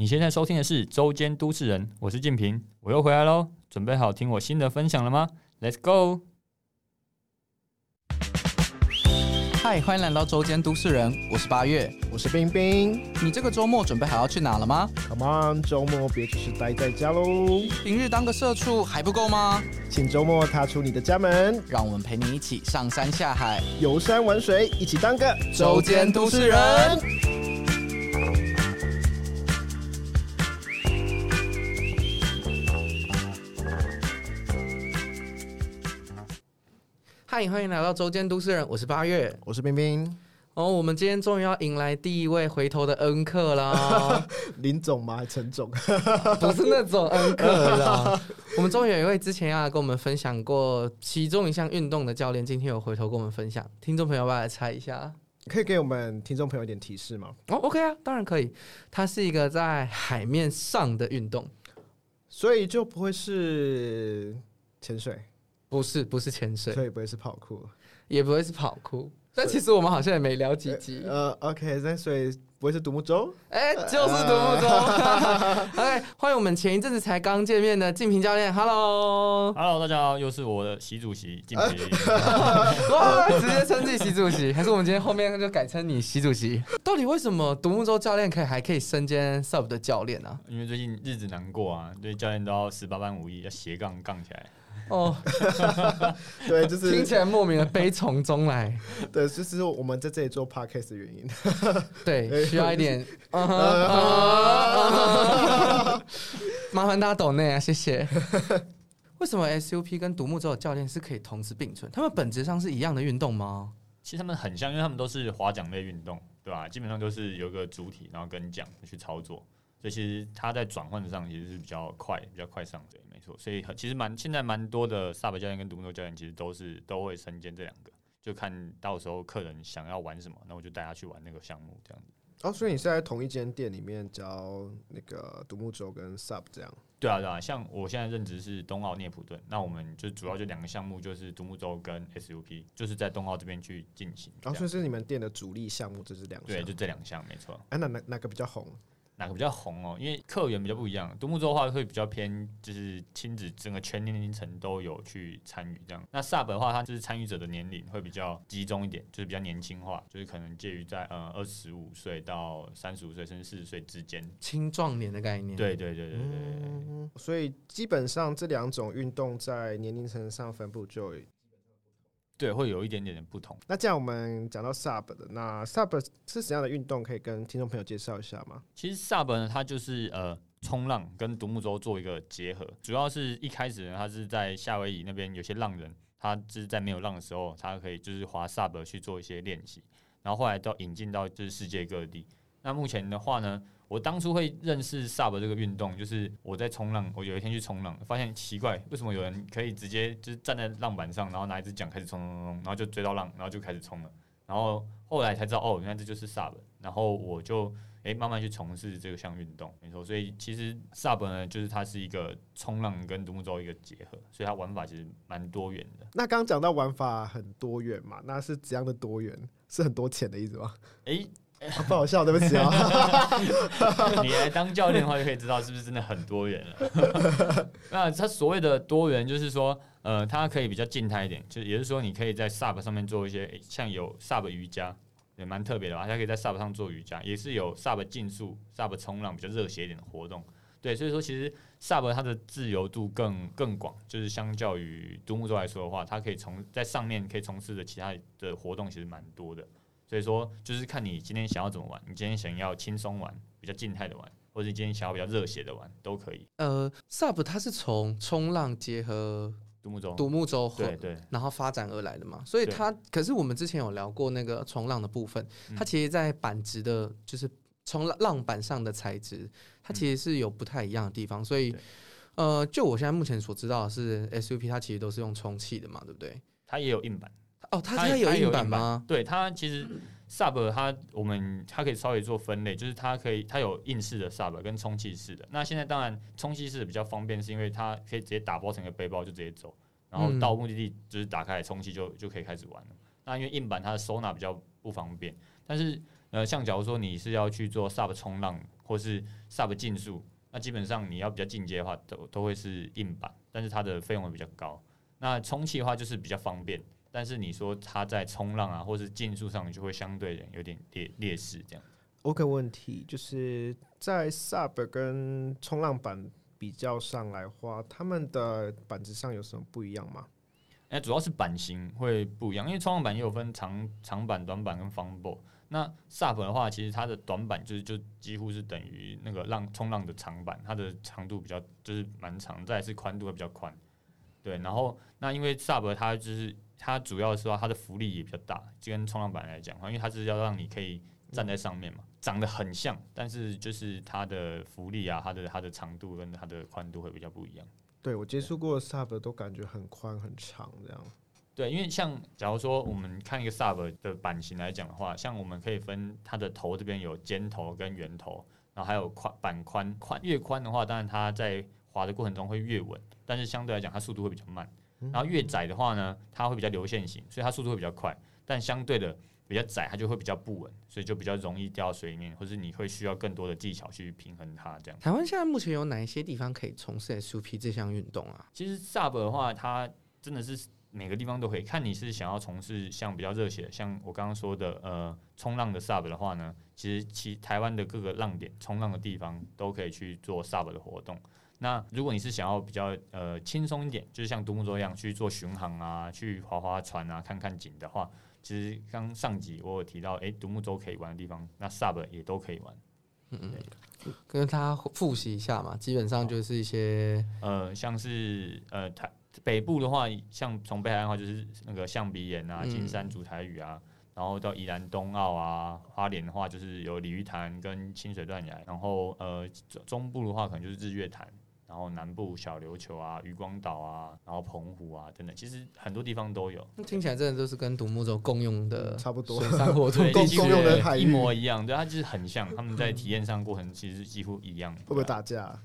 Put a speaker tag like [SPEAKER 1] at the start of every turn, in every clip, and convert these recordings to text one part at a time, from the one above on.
[SPEAKER 1] 你现在收听的是周间都市人，我是静平，我又回来喽，准备好听我新的分享了吗？Let's go！
[SPEAKER 2] 嗨，欢迎来到周间都市人，我是八月。
[SPEAKER 3] 我是冰冰
[SPEAKER 2] 你这个周末准备好要去哪了吗
[SPEAKER 3] ？，Come on，周末别只是待在家喽，
[SPEAKER 2] 平日当个社畜还不够吗？
[SPEAKER 3] 请周末踏出你的家门，
[SPEAKER 2] 让我们陪你一起上山下海，
[SPEAKER 3] 游山玩水，一起当个
[SPEAKER 2] 嗨，欢迎来到周间都市人，我是八月。
[SPEAKER 3] 我是冰冰，
[SPEAKER 2] 哦，我们今天终于要迎来第一位回头的恩客啦，
[SPEAKER 3] 林总吗？陈总？
[SPEAKER 2] 不是那种恩客啦。我们终于有一位之前要跟我们分享过其中一项运动的教练，今天有回头跟我们分享。听众朋友要不要来猜一下？
[SPEAKER 3] 可以给我们听众朋友一点提示吗？
[SPEAKER 2] 哦，OK 啊，当然可以。它是一个在海面上的运动，
[SPEAKER 3] 所以就不会是潜水，
[SPEAKER 2] 不是不是潜水，
[SPEAKER 3] 所以不会是跑酷。
[SPEAKER 2] 也不会是跑酷。但其实我们好像也没聊几集。
[SPEAKER 3] 呃，OK，那所以不会是独木舟？
[SPEAKER 2] 哎、就是独木舟。OK，欢迎我们前一阵子才刚见面的静平教练，Hello。
[SPEAKER 1] Hello，大家好，又是我的习主席静平。
[SPEAKER 2] 哇，直接称自己习主席，还是我们今天后面就改称你习主席？到底为什么独木舟教练可以还可以身兼 sub 的教练呢、
[SPEAKER 1] 因为最近日子难过啊，对教练都要十八般武艺，要斜杠杠起来。
[SPEAKER 2] 哦，
[SPEAKER 3] 对，就是
[SPEAKER 2] 听起来莫名的悲从中来。
[SPEAKER 3] 对，这是我们在这里做 podcast 的原因。
[SPEAKER 2] 对，需要一点，麻烦大家懂内啊，谢谢。为什么 SUP 跟独木舟的教练是可以同时并存？他们本质上是一样的运动吗？
[SPEAKER 1] 其实他们很像，因为他们都是划桨类运动，对吧？基本上都是有一个主体，然后跟桨去操作，所以其实它在转换上其实是比较快，比较快上对，没错。所以很其实蛮现在蛮多的 SUP 教练跟独木舟教练其实都是都会身兼这两个，就看到时候客人想要玩什么，那我就带他去玩那个项目这样子。
[SPEAKER 3] 哦，所以你是在同一间店里面教那个独木舟跟 sub 这样？
[SPEAKER 1] 对啊，对啊，像我现在任职是东奥涅普顿，那我们就主要就两个项目，就是独木舟跟 SUP，就是在东奥这边去进行这
[SPEAKER 3] 然后
[SPEAKER 1] 样。
[SPEAKER 3] 所以是你们店的主力项目，这是两项。
[SPEAKER 1] 对，就这两项没错。
[SPEAKER 3] 哎、那哪哪个比较红？
[SPEAKER 1] 哪个比较红哦？因为客源比较不一样，独木舟的话会比较偏，就是亲子整个全年龄层都有去参与这样。那 SUP 的话，它就是参与者的年龄会比较集中一点，就是比较年轻化，就是可能介于在呃二十五岁到三十五岁甚至四十岁之间。
[SPEAKER 2] 青壮年的概念。，
[SPEAKER 1] 对对对对对
[SPEAKER 3] 所以基本上这两种运动在年龄层上分布就有。
[SPEAKER 1] 对，会有一点点的不同。
[SPEAKER 3] 那这样我们讲到 sub 的，那 sub 是怎样的运动？可以跟听众朋友介绍一下吗？
[SPEAKER 1] 其实 sub 呢，它就是呃冲浪跟独木舟做一个结合，主要是一开始呢，它是在夏威夷那边有些浪人，他就是在没有浪的时候，他可以就是滑 sub 去做一些练习，然后后来到引进到就是世界各地。那目前的话呢，我当初会认识 SUP 这个运动，就是我在冲浪，我有一天去冲浪，发现奇怪，为什么有人可以直接就是站在浪板上，然后拿一只桨开始冲冲冲冲，然后就追到浪，然后就开始冲了。然后后来才知道，哦，原来这就是 SUP。然后我就诶慢慢去从事这个项运动，没错。所以其实 SUP 呢，就是它是一个冲浪跟独木舟一个结合，所以它玩法其实蛮多元的。
[SPEAKER 3] 那刚刚讲到玩法很多元嘛，那是怎样的多元？是很多钱的意思吗？
[SPEAKER 1] 诶，
[SPEAKER 3] 啊不好笑，对不起啊。
[SPEAKER 1] 你来当教练的话，就可以知道是不是真的很多元了。那它所谓的多元，就是说，呃，它可以比较静态一点，就也就是说，你可以在 SUP 上面做一些，诶像有 SUP 瑜伽，也蛮特别的吧？它可以在 SUP 上做瑜伽，也是有 SUP 竞速、SUP 冲浪比较热血一点的活动。对，所以说其实 SUP 它的自由度更更广，就是相较于独木舟来说的话，它可以从在上面可以从事的其他的活动其实蛮多的。所以说，就是看你今天想要怎么玩，你今天想要轻松玩，比较静态的玩，或者你今天想要比较热血的玩，都可以。
[SPEAKER 2] 呃，sub 它是从冲浪结合
[SPEAKER 1] 独木舟，
[SPEAKER 2] 独木舟合
[SPEAKER 1] 对对
[SPEAKER 2] 然后发展而来的嘛，所以它可是我们之前有聊过那个冲浪的部分，
[SPEAKER 1] 嗯。
[SPEAKER 2] 它其实，在板子的，就是冲浪浪板上的材质，它其实是有不太一样的地方，所以呃，就我现在目前所知道的是 SUP 它其实都是用充气的嘛，对不对？
[SPEAKER 1] 它也有硬板。
[SPEAKER 2] 哦，它
[SPEAKER 1] 它
[SPEAKER 2] 它有硬板吗？？
[SPEAKER 1] 对，它其实 sub 它我们它可以稍微做分类，就是它可以它有硬式的 sub 跟充气式的。那现在当然充气式的比较方便，是因为它可以直接打包成一个背包就直接走，然后
[SPEAKER 2] 嗯
[SPEAKER 1] 到目的地就是打开来充气就就可以开始玩了。那因为硬板它的收纳比较不方便，但是呃，像假如说你是要去做 sub 冲浪或是 sub 竞速，那基本上你要比较进阶的话，都都会是硬板，但是它的费用会比较高。那充气的话就是比较方便，但是你说它在冲浪啊或是竞速上就会相对有点劣劣势这样。
[SPEAKER 3] OK，问题就是在 sub 跟冲浪板比较上来话，他们的板子上有什么不一样吗？
[SPEAKER 1] 哎、主要是版型会不一样，因为冲浪板也有分长长板、短板跟方 b 那 SUP 的话，其实它的短板就是就几乎是等于那个浪冲浪的长板，它的长度比较就是蛮长，再是宽度会比较宽。对，然后那因为 SUP 它就是它主要是说它的浮力也比较大，就跟冲浪板来讲，因为它是要让你可以站在上面嘛，长得很像，但是就是它的浮力啊，它的它的长度跟它的宽度会比较不一样。
[SPEAKER 3] 对我接触过的 sub 都感觉很宽很长这样。
[SPEAKER 1] 对，因为像假如说我们看一个 sub 的版型来讲的话，像我们可以分它的头这边有尖头跟圆头，然后还有宽板宽宽越宽的话，当然它在滑的过程中会越稳，但是相对来讲它速度会比较慢。然后越窄的话呢，它会比较流线型，所以它速度会比较快，但相对的比较窄，它就会比较不稳，所以就比较容易掉到水里面，或是你会需要更多的技巧去平衡它这样。
[SPEAKER 2] 台湾现在目前有哪一些地方可以从事 SUP 这项运动啊？
[SPEAKER 1] 其实 sub 的话，它真的是每个地方都可以。看你是想要从事像比较热血，像我刚刚说的呃冲浪的 sub 的话呢，其实其台湾的各个浪点冲浪的地方都可以去做 sub 的活动。那如果你是想要比较呃轻松一点，就是像独木舟一样去做巡航啊，去划划船啊，看看景的话，其实刚上集我有提到，诶，独木舟可以玩的地方，那 sub 也都可以玩。
[SPEAKER 2] 嗯嗯跟他复习一下嘛，基本上就是一些
[SPEAKER 1] 呃，像是呃台北部的话，像从北海岸的话，就是那个象鼻岩啊、
[SPEAKER 2] 嗯
[SPEAKER 1] 金山竹台屿啊，然后到宜兰东澳啊，花莲的话就是有鲤鱼潭跟清水断崖，然后呃中中部的话可能就是日月潭。然后南部小琉球啊、渔光岛啊，然后澎湖啊等等，其实很多地方都有。
[SPEAKER 2] 听起来真的都是跟独木舟共用的
[SPEAKER 3] 差不多
[SPEAKER 2] 水上活动，
[SPEAKER 3] 共共用的海域
[SPEAKER 1] 一模一样，对，它就是很像，他们在体验上过程其实几乎一样。
[SPEAKER 3] 会不会？打架？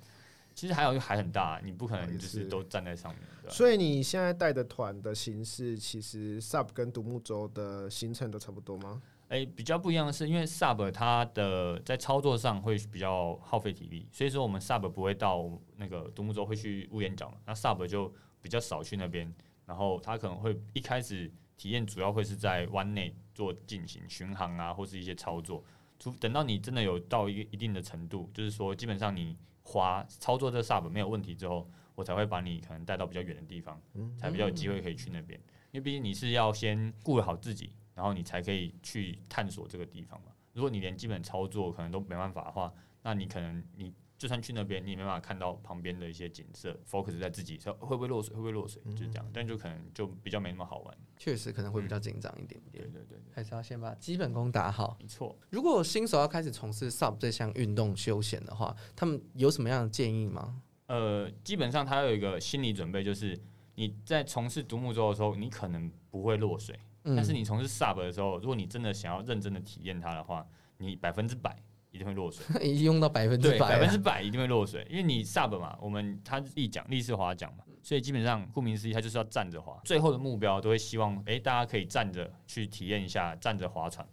[SPEAKER 1] 其实还有一个海很大，你不可能就是
[SPEAKER 3] 是
[SPEAKER 1] 都站在上面？
[SPEAKER 3] 所以你现在带的团的形式，其实 sub 跟独木舟的行程都差不多吗？
[SPEAKER 1] 诶，比较不一样的是，因为 sub 它的在操作上会比较耗费体力，所以说我们 sub 不会到那个独木舟会去屋檐角嘛，那 sub 就比较少去那边，然后它可能会一开始体验主要会是在湾内做进行巡航啊，或是一些操作，除等到你真的有到一个一定的程度，就是说基本上你滑操作这 sub 没有问题之后，我才会把你可能带到比较远的地方，才比较有机会可以去那边，因为毕竟你是要先顾好自己。然后你才可以去探索这个地方嘛。如果你连基本操作可能都没办法的话，那你可能你就算去那边，你也没办法看到旁边的一些景色，focus 在自己说会不会落水，会不会落水，就是这样。但就可能就比较没那么好玩。
[SPEAKER 2] 确实可能会比较紧张一点点，
[SPEAKER 1] 对对对，对
[SPEAKER 2] 还是要先把基本功打好。
[SPEAKER 1] 没错。
[SPEAKER 2] 如果新手要开始从事 SUP 这项运动休闲的话，他们有什么样的建议吗？
[SPEAKER 1] 呃，基本上他有一个心理准备，就是你在从事独木舟的时候，你可能不会落水。
[SPEAKER 2] 嗯
[SPEAKER 1] 但是你从事 sub 的时候，如果你真的想要认真的体验它的话，你百分之百一定会落水。
[SPEAKER 2] 已经用到百分之
[SPEAKER 1] 百，
[SPEAKER 2] 百分，
[SPEAKER 1] 之百一定会落水，因为你 sub 嘛，我们它是立桨立式滑桨嘛，所以基本上顾名思义，它就是要站着滑。最后的目标都会希望，诶，大家可以站着去体验一下站着划船。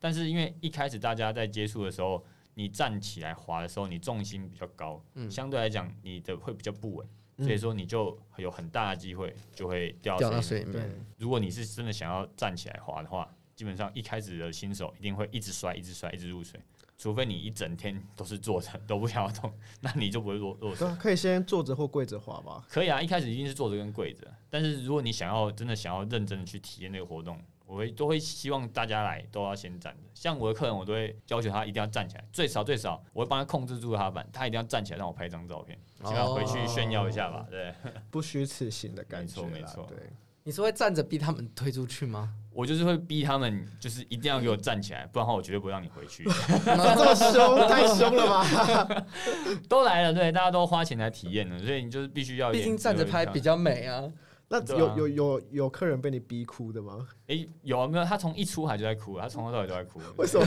[SPEAKER 1] 但是因为一开始大家在接触的时候，你站起来滑的时候，你重心比较高，
[SPEAKER 2] 嗯
[SPEAKER 1] 相对来讲你的会比较不稳，所以说你就有很大的机会就会掉
[SPEAKER 2] 掉到
[SPEAKER 1] 到水里面。如果你是真的想要站起来滑的话，基本上一开始的新手一定会一直摔、一直摔、一直入水，除非你一整天都是坐着都不想要动，那你就不会落落水。
[SPEAKER 3] 啊，可以先坐着或跪着滑吧。
[SPEAKER 1] 可以啊，一开始一定是坐着跟跪着，但是如果你想要真的想要认真的去体验那个活动，我会都会希望大家来都要先站着。像我的客人，我都会要求他一定要站起来，最少最少我会帮他控制住他板，他一定要站起来让我拍一张照片，请他回去炫耀一下吧。对，
[SPEAKER 3] 不虚此行的感觉
[SPEAKER 1] 没错没错
[SPEAKER 3] 对，
[SPEAKER 2] 你是会站着逼他们推出去吗？
[SPEAKER 1] 我就是会逼他们，就是一定要给我站起来，不然的话我绝对不会让你回去。
[SPEAKER 3] 这么凶，太凶了吧？
[SPEAKER 1] 都来了，对，大家都花钱来体验了，所以你就是必须要
[SPEAKER 2] 毕竟站着拍比较美啊。
[SPEAKER 3] 那有有有有客人被你逼哭的吗？
[SPEAKER 1] 诶、有啊没有？他从一出海就在哭，他从头到尾都在哭。
[SPEAKER 3] 为什么？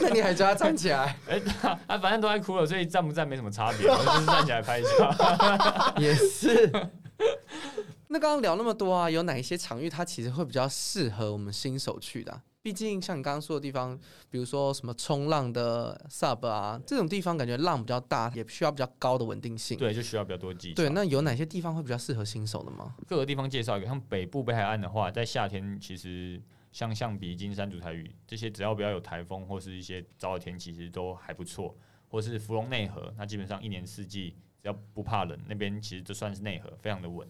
[SPEAKER 2] 那 你还叫他站起来？
[SPEAKER 1] 哎、他 他反正都在哭了，所以站不站没什么差别，我就是站起来拍一下。
[SPEAKER 2] 也是。那刚刚聊那么多啊，有哪一些场域它其实会比较适合我们新手去的啊、毕竟像你刚刚说的地方，比如说什么冲浪的 sub 啊，这种地方感觉浪比较大，也需要比较高的稳定性。
[SPEAKER 1] 对，就需要比较多技巧。
[SPEAKER 2] 对，那有哪些地方会比较适合新手的吗？
[SPEAKER 1] 各个地方介绍一个，像北部北海岸的话，在夏天其实像象鼻、金山、竹台屿这些，只要不要有台风或是一些糟的天气，其实都还不错。或是芙蓉内河，那基本上一年四季只要不怕冷，那边其实就算是内河，非常的稳，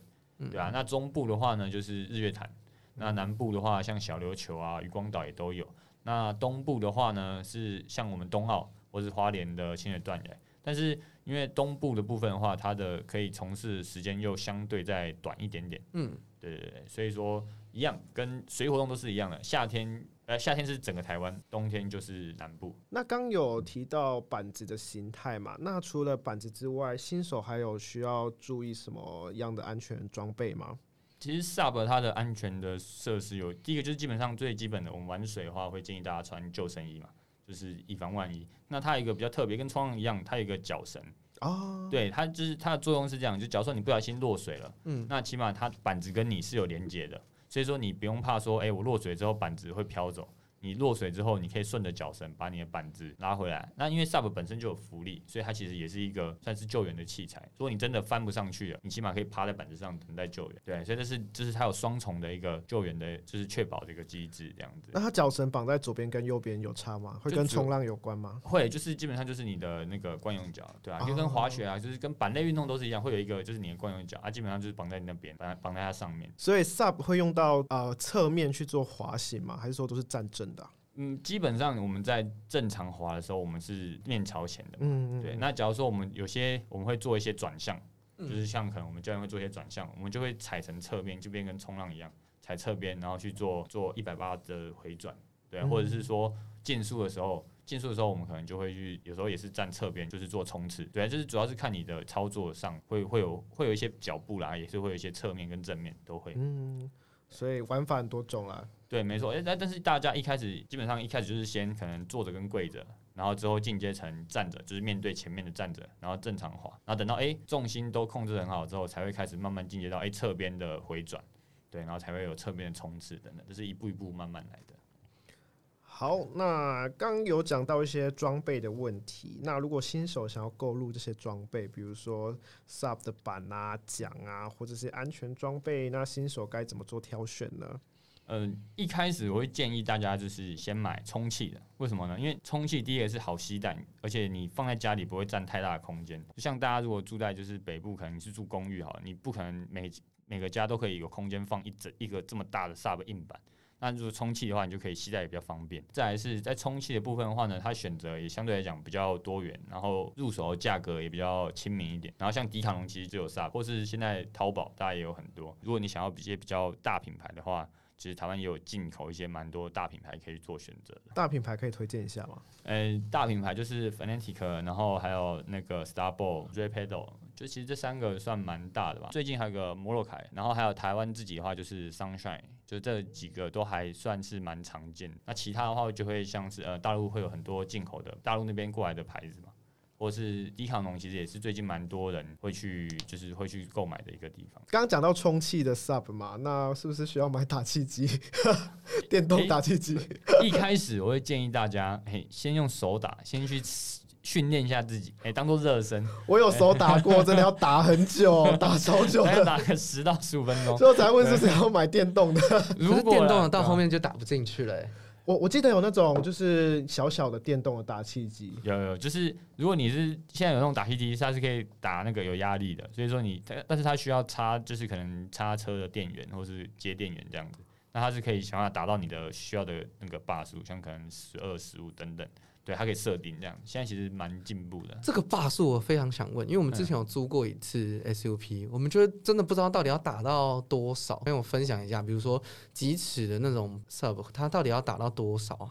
[SPEAKER 1] 对啊。那中部的话呢，就是日月潭；那南部的话，像小琉球啊、渔光岛也都有。那东部的话呢，是像我们东澳或是花莲的清水断崖。但是因为东部的部分的话，它的可以从事时间又相对再短一点点。嗯，对对对，所以说一样，跟水活动都是一样的。夏天呃，夏天是整个台湾，冬天就是南部。
[SPEAKER 3] 那刚有提到板子的形态嘛？那除了板子之外，新手还有需要注意什么样的安全装备吗？
[SPEAKER 1] 其实 Sub 它的安全的设施有，第一个就是基本上最基本的，我们玩水的话会建议大家穿救生衣嘛，就是以防万一。那它有一个比较特别，跟冲浪一样，它有一个脚绳哦，对，它就是它的作用是这样，就假如说你不小心落水了，嗯，那起码它板子跟你是有连接的，所以说你不用怕说，哎，我落水之后板子会飘走。你落水之后，你可以顺着脚绳把你的板子拉回来。那因为 SUP 本身就有浮力，所以它其实也是一个算是救援的器材。如果你真的翻不上去了，你起码可以趴在板子上等待救援。对，所以这是这是它有双重的一个救援的，就是确保的一个机制这样子。
[SPEAKER 3] 那它脚绳绑在左边跟右边有差吗？会跟冲浪有关吗？
[SPEAKER 1] 会，就是基本上就是你的那个惯用脚，对啊，就跟滑雪啊，就是跟板类运动都是一样，会有一个就是你的惯用脚啊，基本上就是绑在你那边，绑绑在它上面。
[SPEAKER 3] 所以 SUP 会用到呃侧面去做滑行吗？还是说都是站正的？
[SPEAKER 1] 嗯，基本上我们在正常滑的时候，我们是面朝前的。嗯嗯。对，那假如说我们有些我们会做一些转向，就是像可能我们教练会做一些转向，我们就会踩成侧边，就变跟冲浪一样，踩侧边，然后去做做一百八的回转。对，或者是说竞速的时候，竞速的时候我们可能就会去，有时候也是站侧边，就是做冲刺。对，就是主要是看你的操作上会会有会有一些脚步啦，也是会有一些侧面跟正面都会。嗯。
[SPEAKER 3] 所以玩法很多种啊。
[SPEAKER 1] 对，没错。哎，但但是大家一开始基本上一开始就是先可能坐着跟跪着，然后之后进阶成站着，就是面对前面的站着，然后正常滑，然后等到哎重心都控制很好之后，才会开始慢慢进阶到哎侧边的回转，对，然后才会有侧边的冲刺等等，这是一步一步慢慢来的。
[SPEAKER 3] 好，那刚有讲到一些装备的问题。那如果新手想要购入这些装备，比如说 SUP 的板啊、桨啊，或者是安全装备，那新手该怎么做挑选呢？
[SPEAKER 1] 嗯，一开始我会建议大家就是先买充气的，为什么呢？因为充气第一个是好携带，而且你放在家里不会占太大的空间。就像大家如果住在就是北部，可能是住公寓好，你不可能每每个家都可以有空间放一整一个这么大的 SUP 硬板。那如果充气的话，你就可以携带也比较方便。再来是在充气的部分的话呢，它选择也相对来讲比较多元，然后入手价格也比较亲民一点。然后像迪卡侬其实就有 SUP，或是现在淘宝大家也有很多。如果你想要一些比较大品牌的话，其实台湾也有进口一些蛮多大品牌可以做选择的。
[SPEAKER 3] 大品牌可以推荐一下吗？
[SPEAKER 1] 呃，大品牌就是 Fanatic，然后还有那个 Starball、r a p e d a l 就其实这三个算蛮大的吧。最近还有个摩洛凯，然后还有台湾自己的话就是 Sunshine。就这几个都还算是蛮常见，那其他的话就会像是呃大陆会有很多进口的，大陆那边过来的牌子嘛，或是迪卡侬其实也是最近蛮多人会去就是会去购买的一个地方。
[SPEAKER 3] 刚刚讲到充气的 sub 嘛，那是不是需要买打气机？电动打气机？
[SPEAKER 1] 一开始我会建议大家，嘿，先用手打，先去。训练一下自己，哎，当做热身。
[SPEAKER 3] 我有手打过，真的要打很久，打超久，
[SPEAKER 1] 要打个十到十五分钟。
[SPEAKER 3] 最后才问是谁要买电动的？
[SPEAKER 2] 如果电动的到后面就打不进去了。
[SPEAKER 3] 我我记得有那种就是小小的电动的打气机，
[SPEAKER 1] 有有，就是如果你是现在有那种打气机，它是可以打那个有压力的，所以说你，但是它需要插，就是可能插车的电源或是接电源这样子，那它是可以想办法达到你的需要的那个把数，像可能十二、十五等等。对，它可以设定这样，现在其实蛮进步的。
[SPEAKER 2] 这个霸数我非常想问，因为我们之前有租过一次 SUP，我们觉得真的不知道到底要打到多少。跟我分享一下，比如说几尺的那种 sub，它到底要打到多少啊？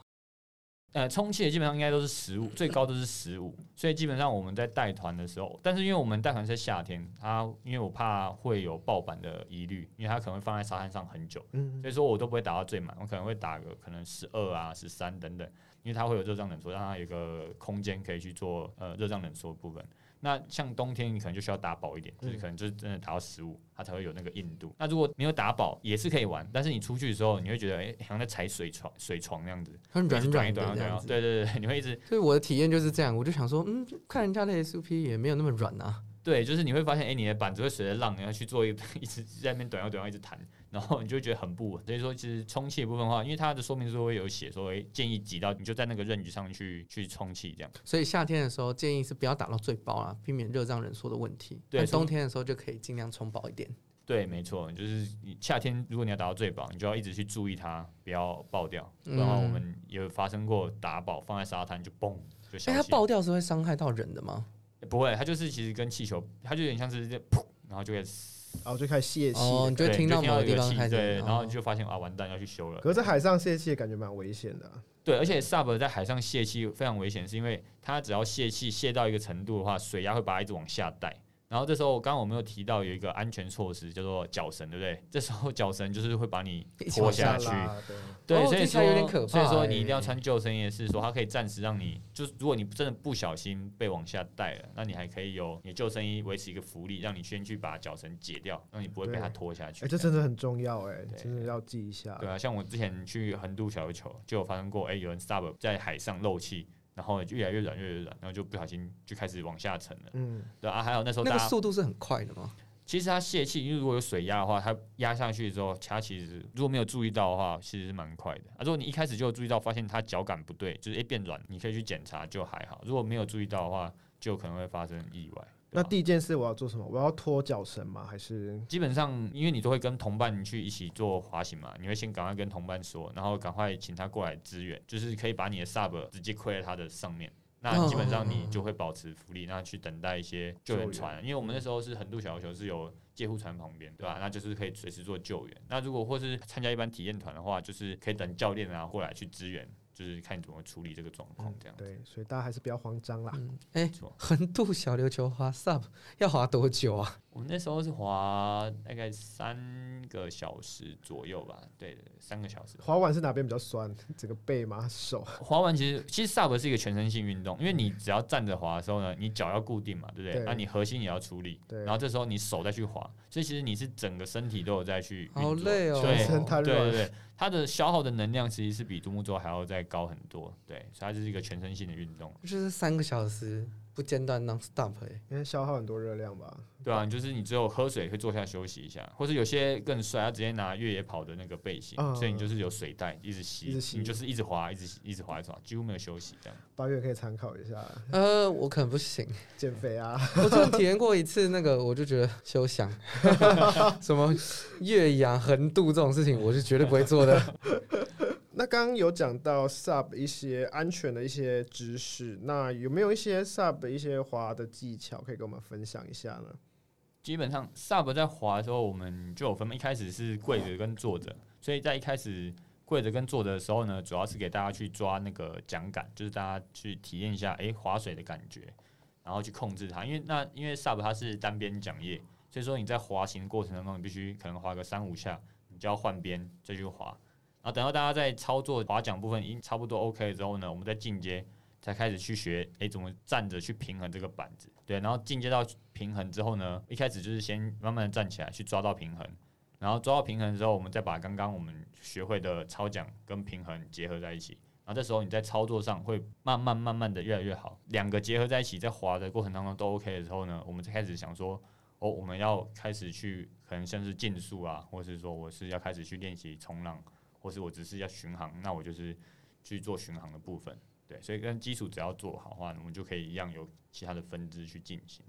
[SPEAKER 1] 呃，充气的基本上应该都是十五，最高都是十五。所以基本上我们在带团的时候，但是因为我们带团在夏天，它因为我怕会有爆板的疑虑，因为它可能会放在沙滩上很久，嗯，所以说我都不会打到最满，我可能会打个可能十二啊、十三等等。因为它会有热胀冷缩，让它有一个空间可以去做呃热胀冷缩的部分。那像冬天，你可能就需要打饱一点，就是可能就是真的打到十五，它才会有那个硬度。那如果没有打饱，也是可以玩，但是你出去的时候，你会觉得哎，好像在踩水床水床那样子，
[SPEAKER 2] 很软软
[SPEAKER 1] 一短短，对对对，你会一直。
[SPEAKER 2] 所以我的体验就是这样，我就想说，嗯，看人家的 SUP 也没有那么软啊。
[SPEAKER 1] 对，就是你会发现，哎，你的板子会随着浪，然后去做一 一直在那边短腰短腰一直弹，然后你就觉得很不稳。所以说，其实充气的部分的话，因为它的说明书会有写说，哎，建议挤到你就在那个刃距上去去充气这样。
[SPEAKER 2] 所以夏天的时候建议是不要打到最薄啊，避免热胀冷缩的问题。
[SPEAKER 1] 对，
[SPEAKER 2] 冬天的时候就可以尽量充饱一点。
[SPEAKER 1] 对，没错，就是你夏天如果你要打到最饱，你就要一直去注意它不要爆掉。然后我们有发生过打饱放在沙滩就嘣就消。
[SPEAKER 2] 哎，它爆掉是会伤害到人的吗？
[SPEAKER 1] 不会，它就是其实跟气球，它就有点像是噗，然后就开始，
[SPEAKER 3] 然后就开始泄气，
[SPEAKER 2] 你就听到某个地方开始，
[SPEAKER 1] 对，然后你就发现啊，完蛋，要去修了。
[SPEAKER 3] 可是在海上泄气感觉蛮危险的。
[SPEAKER 1] 对，而且 sub 在海上泄气非常危险，是因为它只要泄气泄到一个程度的话，水压会把它一直往下带。然后这时候，刚刚我们有提到有一个安全措施，叫做脚绳，对不对？这时候脚绳就是会把你拖下去，对，所以说
[SPEAKER 2] 有点可
[SPEAKER 1] 怕。所以说你一定要穿救生衣，是说它可以暂时让你，就是如果你真的不小心被往下带了，那你还可以有你救生衣维持一个浮力，让你先去把脚绳解掉，让你不会被它拖下去。
[SPEAKER 3] 哎，这真的很重要，哎，真的要记一下。
[SPEAKER 1] 对啊，像我之前去横渡小琉球，就有发生过，哎，有人 sub 在海上漏气。然后就越来越软，越来越软，然后就不小心就开始往下沉了。嗯，对啊，还有那时候
[SPEAKER 2] 那个速度是很快的吗？
[SPEAKER 1] 其实它泄气，因为如果有水压的话，它压上去之后，它其实如果没有注意到的话，其实是蛮快的。啊，如果你一开始就注意到，发现它脚感不对，就是诶变软，你可以去检查就还好。如果没有注意到的话，就可能会发生意外。
[SPEAKER 3] 那第一件事我要做什么？我要脱脚绳吗？还是
[SPEAKER 1] 基本上，因为你都会跟同伴去一起做滑行嘛，你会先赶快跟同伴说，然后赶快请他过来支援，就是可以把你的 sub 直接亏在他的上面。那基本上你就会保持浮力，那去等待一些救援船，因为我们那时候是横渡小球是有救护船旁边，对吧？那就是可以随时做救援。那如果或是参加一般体验团的话，就是可以等教练啊过来去支援。就是看你怎么处理这个状况，这样
[SPEAKER 3] 对，所以大家还是不要慌张啦。
[SPEAKER 2] 哎，横渡小琉球滑 sub 要滑多久啊？
[SPEAKER 1] 我们那时候是滑大概三个小时左右吧，对，三个小时。
[SPEAKER 3] 滑完是哪边比较酸？整个背吗？手？
[SPEAKER 1] 滑完其实其实 sub 是一个全身性运动，因为你只要站着滑的时候呢，你脚要固定嘛，对不对？那你核心也要处理，然后这时候你手再去滑，所以其实你是整个身体都有在去
[SPEAKER 2] 好累哦，
[SPEAKER 1] 对对对对。它的消耗的能量其实是比独木舟还要再高很多，对，所以它就是一个全身性的运动，
[SPEAKER 2] 就是三个小时。不间断 non stop 哎，
[SPEAKER 3] 因为消耗很多热量吧？
[SPEAKER 1] 对啊，就是你只有喝水会坐下休息一下，或者有些更帅，他直接拿越野跑的那个背心，所以你就是有水袋一直吸，你就是一直滑，一直一直滑，一直滑，几乎没有休息这样。
[SPEAKER 3] 八月可以参考一下。
[SPEAKER 2] 呃，我可能不行，
[SPEAKER 3] 减肥啊！
[SPEAKER 2] 我真的 体验过一次那个，我就觉得休想，什么越洋横渡这种事情，我是绝对不会做的。
[SPEAKER 3] 那刚刚有讲到 sub 一些安全的一些知识，那有没有一些 sub 一些滑的技巧可以跟我们分享一下呢？
[SPEAKER 1] 基本上 sub 在滑的时候，我们就有分，一开始是跪着跟坐着，所以在一开始跪着跟坐着的时候呢，主要是给大家去抓那个桨杆，就是大家去体验一下哎划水的感觉，然后去控制它，因为那因为 sub 它是单边桨叶，所以说你在滑行过程当中，你必须可能滑个三五下，你就要换边再去滑。然后等到大家在操作划桨部分已经差不多 OK 了之后呢，我们再进阶，才开始去学，哎，怎么站着去平衡这个板子？对，然后进阶到平衡之后呢，一开始就是先慢慢的站起来去抓到平衡，然后抓到平衡之后，我们再把刚刚我们学会的操桨跟平衡结合在一起，然后这时候你在操作上会慢慢慢慢的越来越好，两个结合在一起，在滑的过程当中都 OK 的时候呢，我们才开始想说，哦，我们要开始去可能像是竞速啊，或者是说我是要开始去练习冲浪。或是我只是要巡航，那我就是去做巡航的部分，对，所以跟基础只要做好的话，我们就可以一样有其他的分支去进行。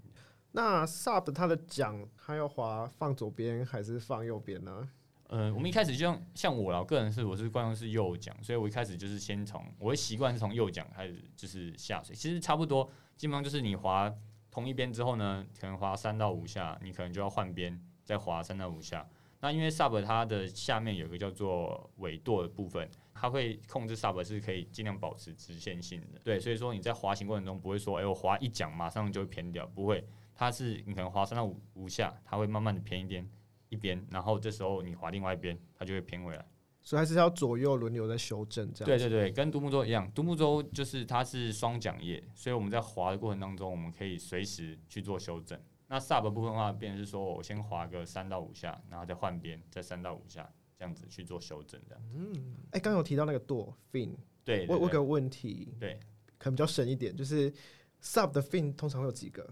[SPEAKER 3] 那 sub 它的桨，它要滑放左边还是放右边呢？
[SPEAKER 1] 呃，我们一开始就像像我啦，我个人是我是惯用是右桨，所以我一开始就是先从我会习惯是从右桨开始就是下水，其实差不多，基本上就是你滑同一边之后呢，可能滑三到五下，你可能就要换边再滑三到五下。那因为 sub 它的下面有个叫做尾舵的部分，它会控制 sub 是可以尽量保持直线性的，对，所以说你在滑行过程中不会说，哎，我滑一桨马上就会偏掉，不会，它是你可能滑三到五五下，它会慢慢的偏一边一边，然后这时候你滑另外一边，它就会偏回来。
[SPEAKER 3] 所以还是要左右轮流在修正这样。
[SPEAKER 1] 对对对，跟独木舟一样，独木舟就是它是双桨叶，所以我们在滑的过程当中，我们可以随时去做修正。那 sub 部分的话，变成是说我先滑个三到五下，然后再换边，再三到五下这样子去做修正的。
[SPEAKER 3] 嗯，哎，刚有提到那个舵 fin，
[SPEAKER 1] 对，
[SPEAKER 3] 我我有个问题，
[SPEAKER 1] 对，
[SPEAKER 3] 可能比较深一点，就是 sub 的 fin 通常会有几个？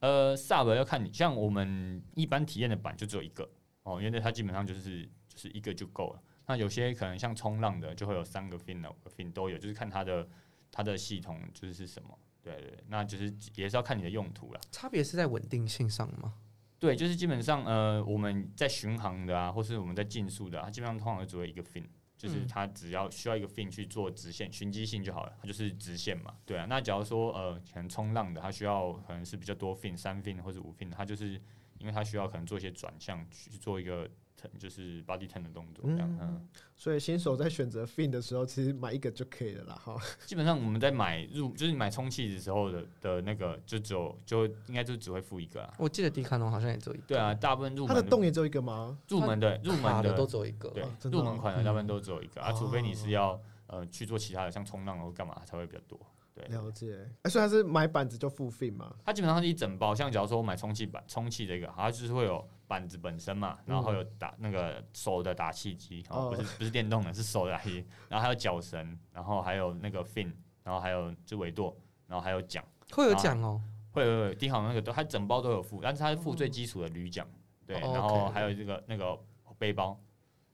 [SPEAKER 1] 呃，sub 要看你，像我们一般体验的板就只有一个哦，因为它基本上就是就是一个就够了。那有些可能像冲浪的，就会有三个 fin、五个 fin 都有，就是看它的它的系统就是是什么。对对，那就是也是要看你的用途了。
[SPEAKER 2] 差别是在稳定性上吗？
[SPEAKER 1] 对，就是基本上呃，我们在巡航的啊，或是我们在竞速的，它基本上通常只有一个 fin，就是它只要需要一个 fin 去做直线循迹性就好了，它就是直线嘛。对啊，那假如说呃，可能冲浪的，它需要可能是比较多 fin，三 fin 或者五 fin，它就是因为它需要可能做一些转向去做一个。就是 body turn 的动作，这样。嗯，
[SPEAKER 3] 所以新手在选择 fin 的时候，其实买一个就可以了啦。哈，
[SPEAKER 1] 基本上我们在买入，就是买充气的时候的的那个，就只有就应该就只会付一个啊。
[SPEAKER 2] 我记得迪卡侬好像也只有一个。
[SPEAKER 1] 对啊，大部分入
[SPEAKER 3] 门它的洞也只有一个吗？
[SPEAKER 1] 入门的入门
[SPEAKER 2] 的都只有一个。
[SPEAKER 1] 对，入门款的大部分都只有一个啊，除非你是要呃去做其他的，像冲浪或干嘛才会比较多。对，
[SPEAKER 3] 了解。哎，所以它是买板子就付费嘛？
[SPEAKER 1] 它基本上是一整包，像假如说我买充气板、充气这个，它就是会有板子本身嘛，然后有打那个手的打气机，哦，不是不是电动的，是手的打气，然后还有脚绳，然后还有那个 fin，然后还有就尾舵，然后还有桨，
[SPEAKER 2] 会有桨哦，
[SPEAKER 1] 会有有，低航那个都，它整包都有付，但是它是付最基础的铝桨，对，然后还有这个那个背包。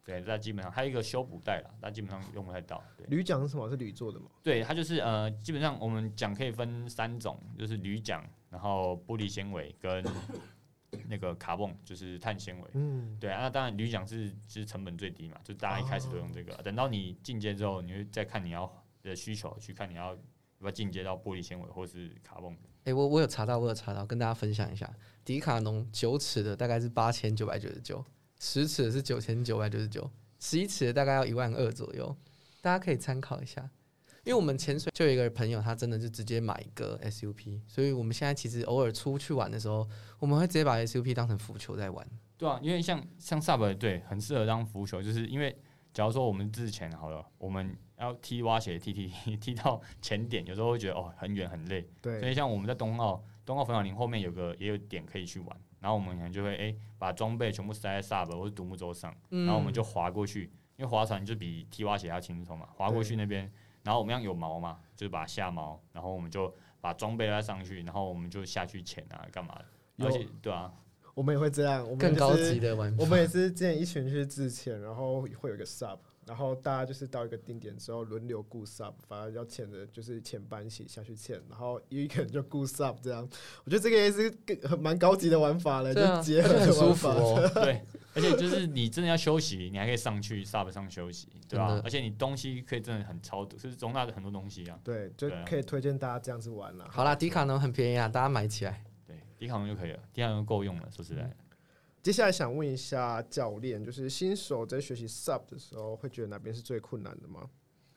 [SPEAKER 1] 对，那基本上还有一个修补带了，那基本上用不太到。
[SPEAKER 3] 铝桨是什么？是铝做的吗？
[SPEAKER 1] 对，它就是呃，基本上我们桨可以分三种，就是铝桨，然后玻璃纤维跟那个卡泵，就是碳纤维。嗯，对啊，那当然铝桨是其实成本最低嘛，就大家一开始都用这个，等到你进阶之后，你会再看你要的需求，去看你要要不要进阶到玻璃纤维或是卡泵。
[SPEAKER 2] 哎，我我有查到，我有查到，跟大家分享一下，迪卡侬九尺的大概是八千九百九十九。十尺的是九千九百九十九，十一尺的大概要一万二左右，大家可以参考一下。因为我们潜水就有一个朋友，他真的就直接买一个 SUP，所以我们现在其实偶尔出去玩的时候，我们会直接把 SUP 当成浮球在玩。
[SPEAKER 1] 对啊，因为像像 Sub 对，很适合当浮球，就是因为假如说我们之前好了，我们要踢蛙鞋踢踢踢踢到前点，有时候会觉得哦很远很累。
[SPEAKER 3] 对，
[SPEAKER 1] 所以像我们在冬奥冬奥冯小林后面有个也有点可以去玩。然后我们可能就会哎，把装备全部塞在 sub 或者独木舟上，然后我们就划过去，因为划船就比踢蛙鞋要轻松嘛。划过去那边，然后我们要有锚嘛，就是把它下锚，然后我们就把装备拉上去，然后我们就下去潜啊，干嘛的？而且对啊，
[SPEAKER 3] 我们也会这样，我们
[SPEAKER 2] 更高级的玩法。
[SPEAKER 3] 我们也是建一群去自潜，然后会有一个 sub。然后大家就是到一个定点之后轮流顾 sub，反正要潜的就是潜班一起下去潜，然后一个人就顾 sub 这样。我觉得这个也是很蛮高级的玩法了，就结合
[SPEAKER 2] 很舒服
[SPEAKER 1] 哦。对，而且就是你真的要休息，你还可以上去 sub 上休息，对吧？而且你东西可以真的很超，就是容纳很多东西啊。
[SPEAKER 3] 对，就可以推荐大家这样子玩了。
[SPEAKER 2] 好啦，迪卡侬很便宜啊，大家买起来。
[SPEAKER 1] 对，迪卡侬就可以了，迪卡侬够用了，说实在。
[SPEAKER 3] 接下来想问一下教练，就是新手在学习 sub 的时候，会觉得哪边是最困难的吗？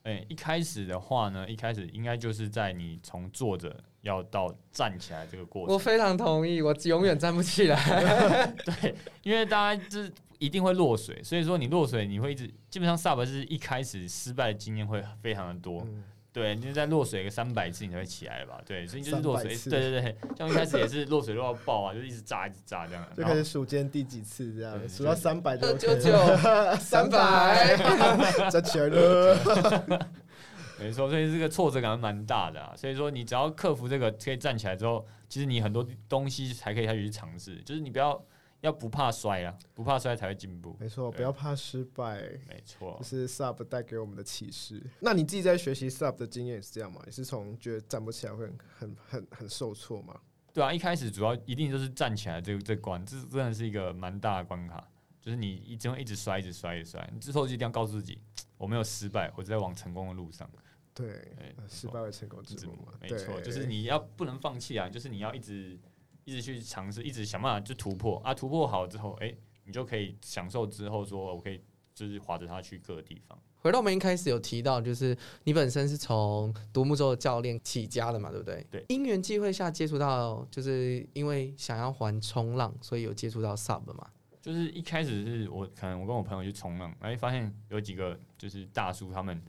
[SPEAKER 1] 哎，一开始的话呢，一开始应该就是在你从坐着要到站起来这个过程。
[SPEAKER 2] 我非常同意，我永远站不起来。
[SPEAKER 1] 对，因为大家就是一定会落水，所以说你落水，你会一直基本上 sub 是一开始失败的经验会非常的多。对，你在落水个三百次，你才会起来吧？对，所以就是落水，对对对，像一开始也是落水落到爆啊，就一直炸一直炸这样。
[SPEAKER 3] 就开始数今天第几次这样，数到三百就
[SPEAKER 2] 九九 三百，
[SPEAKER 3] 站起来了。
[SPEAKER 1] 没错，所以这个挫折感蛮大的啊。所以说，你只要克服这个，可以站起来之后，其实你很多东西才可以开始去尝试，就是你不要。要不怕摔啊，不怕摔才会进步。
[SPEAKER 3] 没错，不要怕失败。
[SPEAKER 1] 没错，
[SPEAKER 3] 这是 sub 带给我们的启示。那你自己在学习 sub 的经验也是这样吗？也是从觉得站不起来会很很很很受挫吗？
[SPEAKER 1] 对啊，一开始主要一定就是站起来这这关，这真的是一个蛮大的关卡。就是你一直一直摔，一直摔，一直摔，你之后就一定要告诉自己，我没有失败，我在往成功的路上。
[SPEAKER 3] 对，失败为成功之母嘛。
[SPEAKER 1] 没错，就是你要不能放弃啊，就是你要一直。一直去尝试，一直想办法就突破啊！突破好之后，哎，你就可以享受之后说，我可以就是划着它去各个地方。
[SPEAKER 2] 回到我们一开始有提到，就是你本身是从独木舟的教练起家的嘛，对不对？
[SPEAKER 1] 对。
[SPEAKER 2] 因缘际会下接触到，就是因为想要环冲浪，所以有接触到 sub 嘛。
[SPEAKER 1] 就是一开始是我可能我跟我朋友去冲浪，哎，发现有几个就是大叔他们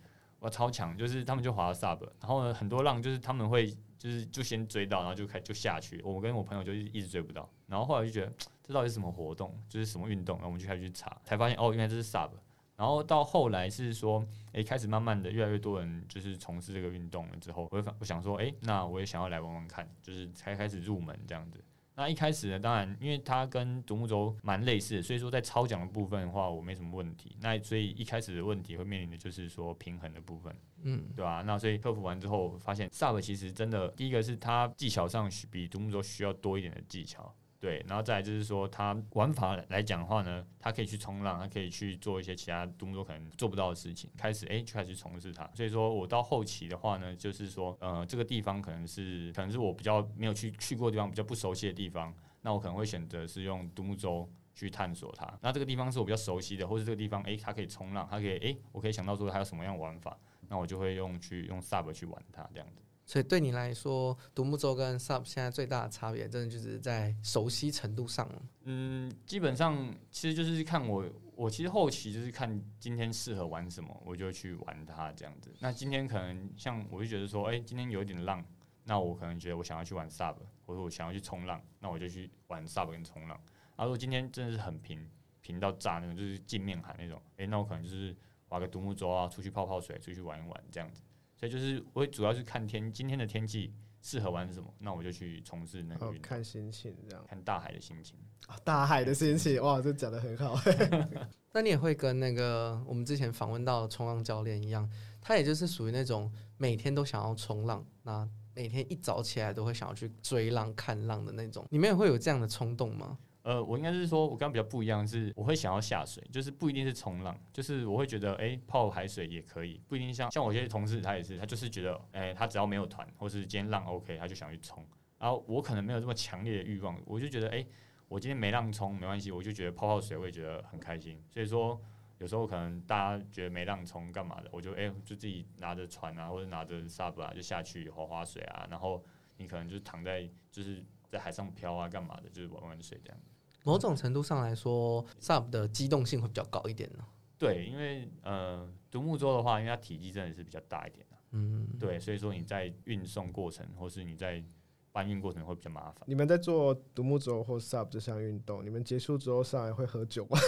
[SPEAKER 1] 哇超强，就是他们就滑 sub，然后呢很多浪就是他们会就是就先追到，然后就开就下去，我跟我朋友就一直追不到，然后后来就觉得这到底是什么活动，就是什么运动，然后我们就开始去查，才发现哦原来这是 sub，然后到后来是说，哎开始慢慢的越来越多人就是从事这个运动了之后，我我想说，哎那我也想要来玩玩看，就是才开始入门这样子。那一开始呢，当然，因为它跟独木舟蛮类似的，所以说在超桨的部分的话，我没什么问题。那所以一开始的问题会面临的就是说平衡的部分，
[SPEAKER 2] 嗯，
[SPEAKER 1] 对吧、那所以克服完之后，发现 SUP 其实真的，第一个是它技巧上需比独木舟需要多一点的技巧。对，然后再来就是说，它玩法来讲的话呢，它可以去冲浪，它可以去做一些其他动作可能做不到的事情。开始哎，就开始从事它。所以说我到后期的话呢，就是说，呃，这个地方可能是可能是我比较没有去去过的地方，比较不熟悉的地方，那我可能会选择是用独木舟去探索它。那这个地方是我比较熟悉的，或者这个地方诶，它可以冲浪，它可以诶，我可以想到说它有什么样玩法，那我就会用去用 sub 去玩它这样子。
[SPEAKER 2] 所以对你来说，独木舟跟 SUP 现在最大的差别，真的就是在熟悉程度上。
[SPEAKER 1] 嗯，基本上其实就是看我，我其实后期就是看今天适合玩什么，我就去玩它这样子。那今天可能像我就觉得说，诶，今天有一点浪，那我可能觉得我想要去玩 sub，或者我想要去冲浪，那我就去玩 sub 跟冲浪。然后如果今天真的是很平，平到炸那种，就是镜面海那种，诶，那我可能就是划个独木舟啊，出去泡泡水，出去玩一玩这样子。所以就是我会主要是看天今天的天气适合玩什么，那我就去从事那个运动，
[SPEAKER 3] 哦看心情这样。
[SPEAKER 1] 看大海的心情。
[SPEAKER 3] 啊大海的心情，哇，这讲的很好。
[SPEAKER 2] 那你也会跟那个我们之前访问到的冲浪教练一样，他也就是属于那种每天都想要冲浪，那每天一早起来都会想要去追浪、看浪的那种。你们也会有这样的冲动吗？
[SPEAKER 1] 呃，我应该是说，我刚刚比较不一样，是我会想要下水，就是不一定是冲浪，就是我会觉得，哎、泡海水也可以，不一定像像我有些同事他也是，他就是觉得，哎、他只要没有团，或是今天浪 OK，他就想去冲。然后我可能没有这么强烈的欲望，我就觉得，哎、我今天没浪冲没关系，我就觉得泡泡水我也觉得很开心。所以说，有时候可能大家觉得没浪冲干嘛的，我就哎、就自己拿着船啊，或者拿着 sub 啊，就下去划划水啊，然后你可能就是躺在就是在海上漂啊，干嘛的，就是玩玩水这样。
[SPEAKER 2] 某种程度上来说，Sub 的机动性会比较高一点呢。
[SPEAKER 1] 对，因为呃，独木舟的话，因为它体积真的是比较大一点的、
[SPEAKER 2] 嗯，
[SPEAKER 1] 对，所以说你在运送过程或是你在搬运过程会比较麻烦。
[SPEAKER 3] 你们在做独木舟或 SUP 这项运动，你们结束之后上来会喝酒吗？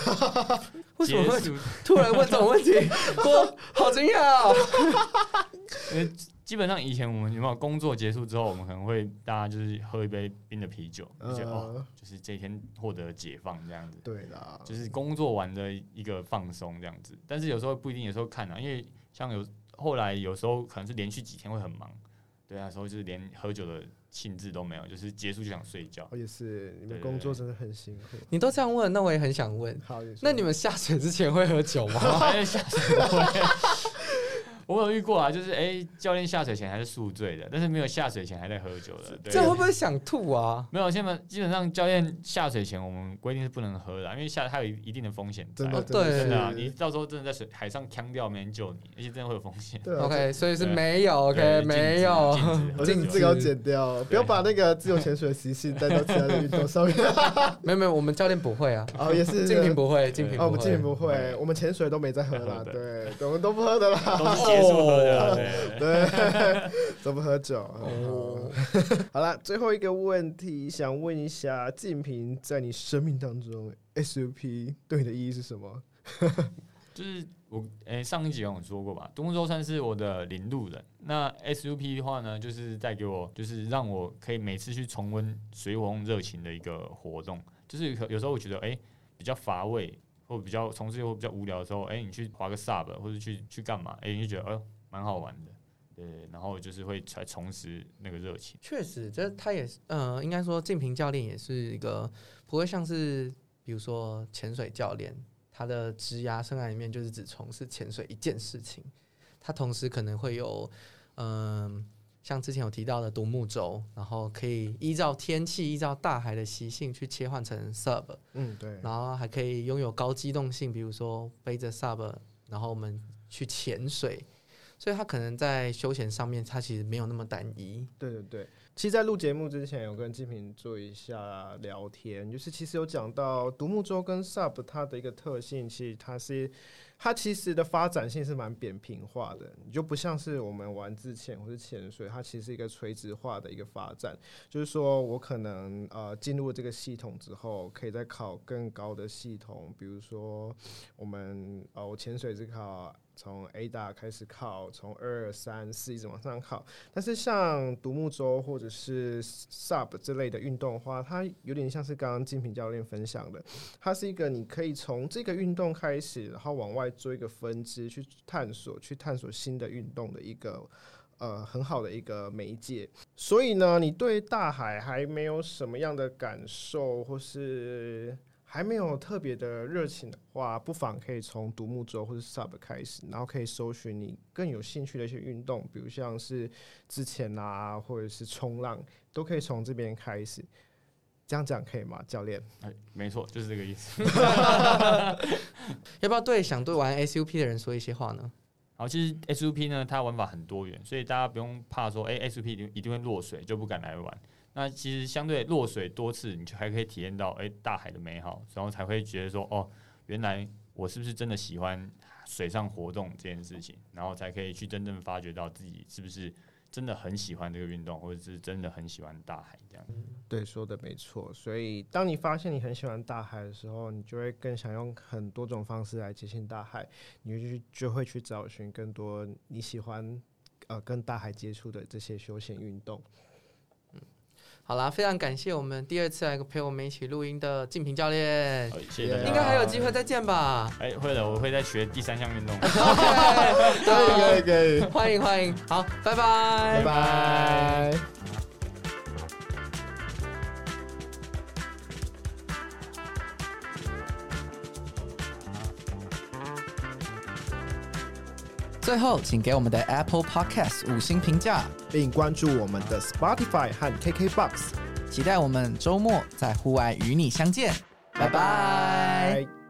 [SPEAKER 2] 为什么会突然问这种问题？我好惊讶哦！
[SPEAKER 1] 因为基本上以前我们有没有工作结束之后，我们可能会大家就是喝一杯冰的啤酒，就觉得、哦，
[SPEAKER 3] 呃，
[SPEAKER 1] 就是这一天获得解放这样子。
[SPEAKER 3] 对啦，
[SPEAKER 1] 就是工作完的一个放松这样子。但是有时候不一定，有时候看啊，因为像有后来有时候可能是连续几天会很忙，对啊，有时候就是连喝酒的兴致都没有，就是结束就想睡觉。
[SPEAKER 3] 我也是，你们工作真的很辛苦。
[SPEAKER 2] 你都这样问，那我也很想问，
[SPEAKER 3] 好，
[SPEAKER 2] 那你们下水之前会喝酒吗？
[SPEAKER 1] 哎，下水不会。我有遇过啊，就是哎、教练下水前还是宿醉的，但是没有下水前还在喝酒的。对
[SPEAKER 2] 这会不会想吐啊？
[SPEAKER 1] 没有，现在基本上教练下水前我们规定是不能喝的啊，因为下它有一定的风险在。
[SPEAKER 3] 真的
[SPEAKER 2] 哦对
[SPEAKER 1] 真的啊，你到时候真的在水海上呛掉，没人救你，而且真的会有风险。
[SPEAKER 2] OK，所以是
[SPEAKER 1] 对
[SPEAKER 2] 没有，OK，没有。
[SPEAKER 1] 禁止
[SPEAKER 3] 要剪掉，不要把那个自由潜水的习性带到其他的运动上面。
[SPEAKER 2] 没有没有，我们教练不会啊，
[SPEAKER 3] 哦，也是
[SPEAKER 2] 竞品不会，竞品
[SPEAKER 3] 哦，我
[SPEAKER 2] 不
[SPEAKER 3] 们竞品
[SPEAKER 2] 会。
[SPEAKER 3] 不会，我们潜水都没在喝啦，
[SPEAKER 1] 对
[SPEAKER 3] 对，我们都不喝的啦，
[SPEAKER 1] 结束喝的啊，对。
[SPEAKER 3] 怎么喝酒。
[SPEAKER 2] 哦，
[SPEAKER 3] 好了，最后一个问题，想问一下，静平在你生命当中，SUP 对你的意义是什么？
[SPEAKER 1] 就是我诶、上一集有说过吧，独木舟算是我的领路人。那 SUP 的话呢，就是带给我，就是让我可以每次去重温水火用热情的一个活动。就是有有时候我觉得诶、比较乏味，或比较从事或比较无聊的时候，哎、你去划个 sub 或者去去干嘛，哎、你就觉得哎蛮好玩的，对，然后就是会才重拾那个热情。
[SPEAKER 2] 确实，这他也是，呃，应该说静平教练也是一个不会像是比如说潜水教练，他的职涯生涯里面就是只从事潜水一件事情，他同时可能会有，嗯、像之前有提到的独木舟，然后可以依照天气、依照大海的习性去切换成 sub，
[SPEAKER 3] 嗯，对，
[SPEAKER 2] 然后还可以拥有高机动性，比如说背着 sub，然后我们去潜水，所以他可能在休闲上面，他其实没有那么单一。
[SPEAKER 3] 对对对，其实，在录节目之前，有跟金平做一下聊天，就是其实有讲到独木舟跟 sub 它的一个特性，其实它是它其实的发展性是蛮扁平化的，你就不像是我们玩自潜或是潜水，它其实是一个垂直化的一个发展，就是说我可能呃进入这个系统之后，可以再考更高的系统，比如说我们呃我潜水是考。从 A 大开始考，从二三四一直往上考。但是像独木舟或者是 SUP 这类的运动的话，它有点像是刚刚金平教练分享的，它是一个你可以从这个运动开始，然后往外做一个分支去探索，去探索新的运动的一个呃很好的一个媒介。所以呢，你对大海还没有什么样的感受，或是？还没有特别的热情的话，不妨可以从独木舟或者 SUP 开始，然后可以搜寻你更有兴趣的一些运动，比如像是之前啊，或者是冲浪，都可以从这边开始。这样讲可以吗，教练？
[SPEAKER 1] 哎，没错，就是这个意思。
[SPEAKER 2] 要不要对想对玩 SUP 的人说一些话呢？
[SPEAKER 1] 好，其实 SUP 呢，它玩法很多元，所以大家不用怕说，哎，SUP 一定一定会落水，就不敢来玩。那其实相对落水多次，你就还可以体验到哎大海的美好，然后才会觉得说哦，原来我是不是真的喜欢水上活动这件事情，然后才可以去真正发掘到自己是不是真的很喜欢这个运动，或者是真的很喜欢大海这样。
[SPEAKER 3] 对，说的没错。所以当你发现你很喜欢大海的时候，你就会更想用很多种方式来接近大海，你就就会去找寻更多你喜欢呃跟大海接触的这些休闲运动。
[SPEAKER 2] 好啦，非常感谢我们第二次来陪我们一起录音的静平教练，
[SPEAKER 1] 谢谢。
[SPEAKER 2] 应该还有机会再见吧？
[SPEAKER 1] 哎，会的，我会再学第三项运动。
[SPEAKER 3] 可以可以可以，
[SPEAKER 2] 欢迎欢迎，好，拜拜
[SPEAKER 3] 拜拜。
[SPEAKER 2] 最后，请给我们的 Apple Podcast 五星评价，
[SPEAKER 3] 并关注我们的 Spotify 和 KKBox，
[SPEAKER 2] 期待我们周末在户外与你相见，拜拜。